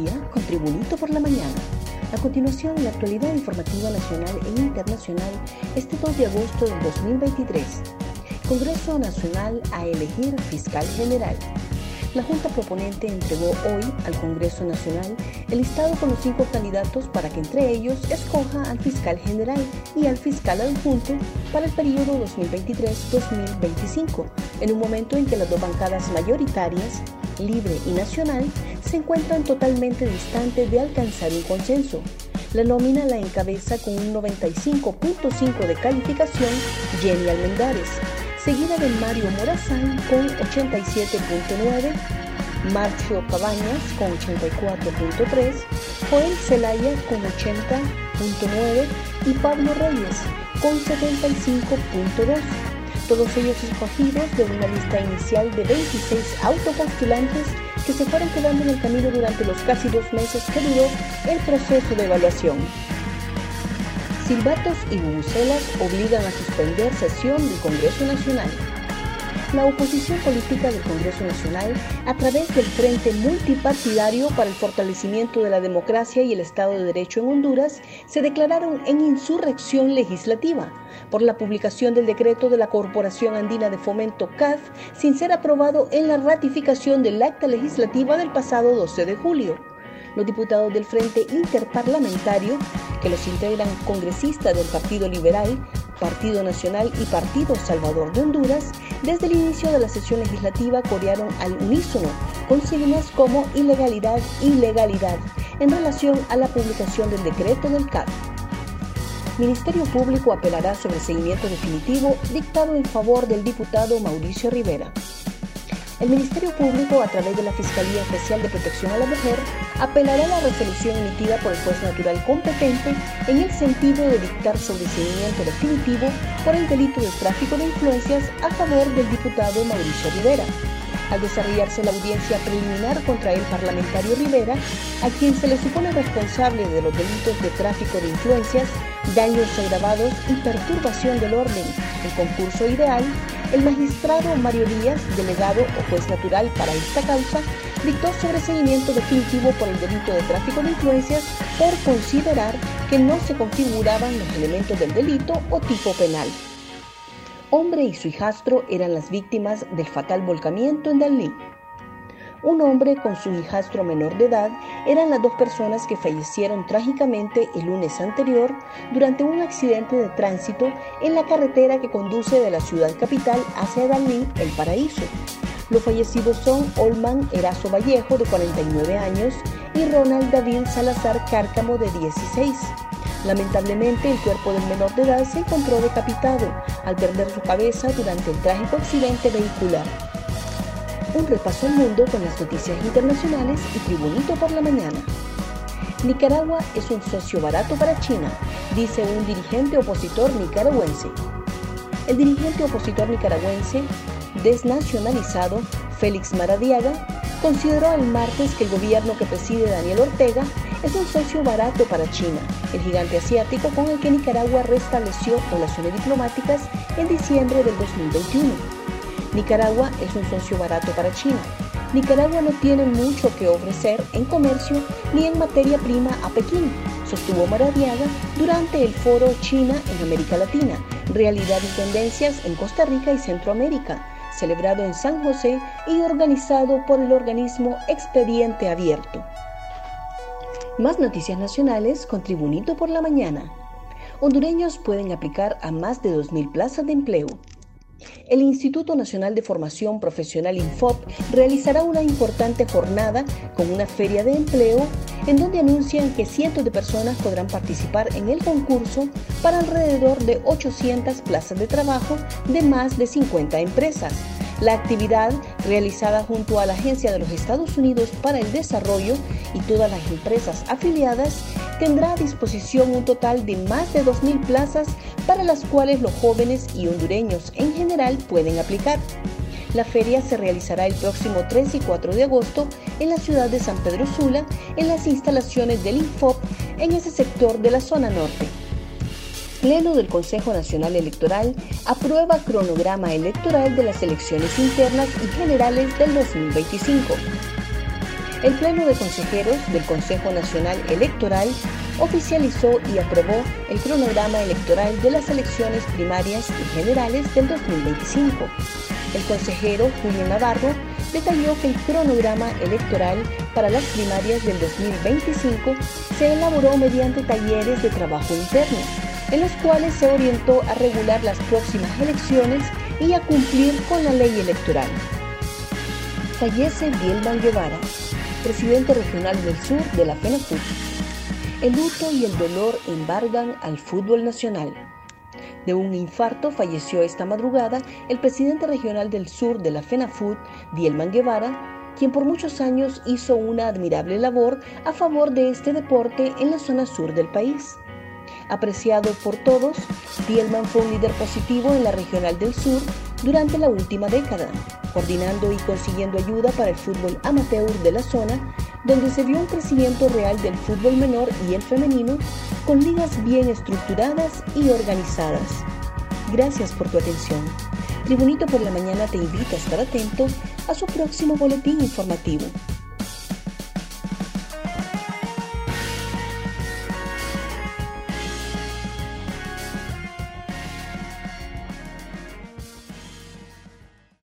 Día por la mañana. A continuación, la actualidad informativa nacional e internacional este 2 de agosto del 2023. Congreso Nacional a elegir fiscal general. La Junta Proponente entregó hoy al Congreso Nacional el listado con los cinco candidatos para que entre ellos escoja al fiscal general y al fiscal adjunto para el periodo 2023-2025, en un momento en que las dos bancadas mayoritarias, Libre y Nacional, se encuentran totalmente distantes de alcanzar un consenso. La nómina la encabeza con un 95.5 de calificación Jenny Almendares, seguida de Mario Morazán con 87.9, Marcio Cabañas con 84.3, Joel Zelaya con 80.9 y Pablo Reyes con 75.2. Todos ellos escogidos de una lista inicial de 26 autopostulantes que se fueron quedando en el camino durante los casi dos meses que duró el proceso de evaluación. Silbatos y bubucelas obligan a suspender sesión del Congreso Nacional. La oposición política del Congreso Nacional, a través del Frente Multipartidario para el Fortalecimiento de la Democracia y el Estado de Derecho en Honduras, se declararon en insurrección legislativa por la publicación del decreto de la Corporación Andina de Fomento CAF sin ser aprobado en la ratificación del acta legislativa del pasado 12 de julio. Los diputados del Frente Interparlamentario, que los integran congresistas del Partido Liberal, Partido Nacional y Partido Salvador de Honduras, desde el inicio de la sesión legislativa corearon al unísono consignas como ilegalidad, ilegalidad, en relación a la publicación del decreto del CAF. Ministerio Público apelará sobre seguimiento definitivo dictado en favor del diputado Mauricio Rivera. El Ministerio Público, a través de la Fiscalía Especial de Protección a la Mujer, apelará a la resolución emitida por el juez natural competente en el sentido de dictar sobre seguimiento definitivo por el delito de tráfico de influencias a favor del diputado Mauricio Rivera. Al desarrollarse la audiencia preliminar contra el parlamentario Rivera, a quien se le supone responsable de los delitos de tráfico de influencias, daños agravados y perturbación del orden, el concurso ideal, el magistrado Mario Díaz, delegado o juez natural para esta causa, dictó sobreseguimiento definitivo por el delito de tráfico de influencias por considerar que no se configuraban los elementos del delito o tipo penal. Hombre y su hijastro eran las víctimas del fatal volcamiento en Dalí. Un hombre con su hijastro menor de edad eran las dos personas que fallecieron trágicamente el lunes anterior durante un accidente de tránsito en la carretera que conduce de la ciudad capital hacia Dalí, El Paraíso. Los fallecidos son Olman Erazo Vallejo, de 49 años, y Ronald David Salazar Cárcamo, de 16. Lamentablemente, el cuerpo del menor de edad se encontró decapitado al perder su cabeza durante el trágico accidente vehicular. Un repaso al mundo con las noticias internacionales y Tribunito por la mañana. Nicaragua es un socio barato para China, dice un dirigente opositor nicaragüense. El dirigente opositor nicaragüense, desnacionalizado, Félix Maradiaga, consideró el martes que el gobierno que preside Daniel Ortega es un socio barato para China, el gigante asiático con el que Nicaragua restableció relaciones diplomáticas en diciembre del 2021. Nicaragua es un socio barato para China. Nicaragua no tiene mucho que ofrecer en comercio ni en materia prima a Pekín, sostuvo Maradiaga durante el foro China en América Latina, Realidad y Tendencias en Costa Rica y Centroamérica, celebrado en San José y organizado por el organismo Expediente Abierto. Más noticias nacionales con Tribunito por la Mañana. Hondureños pueden aplicar a más de 2.000 plazas de empleo. El Instituto Nacional de Formación Profesional Infop realizará una importante jornada con una feria de empleo en donde anuncian que cientos de personas podrán participar en el concurso para alrededor de 800 plazas de trabajo de más de 50 empresas. La actividad, realizada junto a la Agencia de los Estados Unidos para el Desarrollo y todas las empresas afiliadas, tendrá a disposición un total de más de 2.000 plazas para las cuales los jóvenes y hondureños en general pueden aplicar. La feria se realizará el próximo 3 y 4 de agosto en la ciudad de San Pedro Sula, en las instalaciones del INFOP en ese sector de la zona norte. Pleno del Consejo Nacional Electoral aprueba cronograma electoral de las elecciones internas y generales del 2025. El Pleno de Consejeros del Consejo Nacional Electoral oficializó y aprobó el cronograma electoral de las elecciones primarias y generales del 2025. El consejero Julio Navarro detalló que el cronograma electoral para las primarias del 2025 se elaboró mediante talleres de trabajo interno, en los cuales se orientó a regular las próximas elecciones y a cumplir con la ley electoral. Fallece Bielman Guevara, presidente regional del sur de la FENAFUT. El luto y el dolor embargan al fútbol nacional. De un infarto falleció esta madrugada el presidente regional del sur de la FENAFUT, Bielman Guevara, quien por muchos años hizo una admirable labor a favor de este deporte en la zona sur del país. Apreciado por todos, Bielman fue un líder positivo en la regional del sur durante la última década, coordinando y consiguiendo ayuda para el fútbol amateur de la zona, donde se vio un crecimiento real del fútbol menor y el femenino, con ligas bien estructuradas y organizadas. Gracias por tu atención. Tribunito por la Mañana te invita a estar atento a su próximo boletín informativo.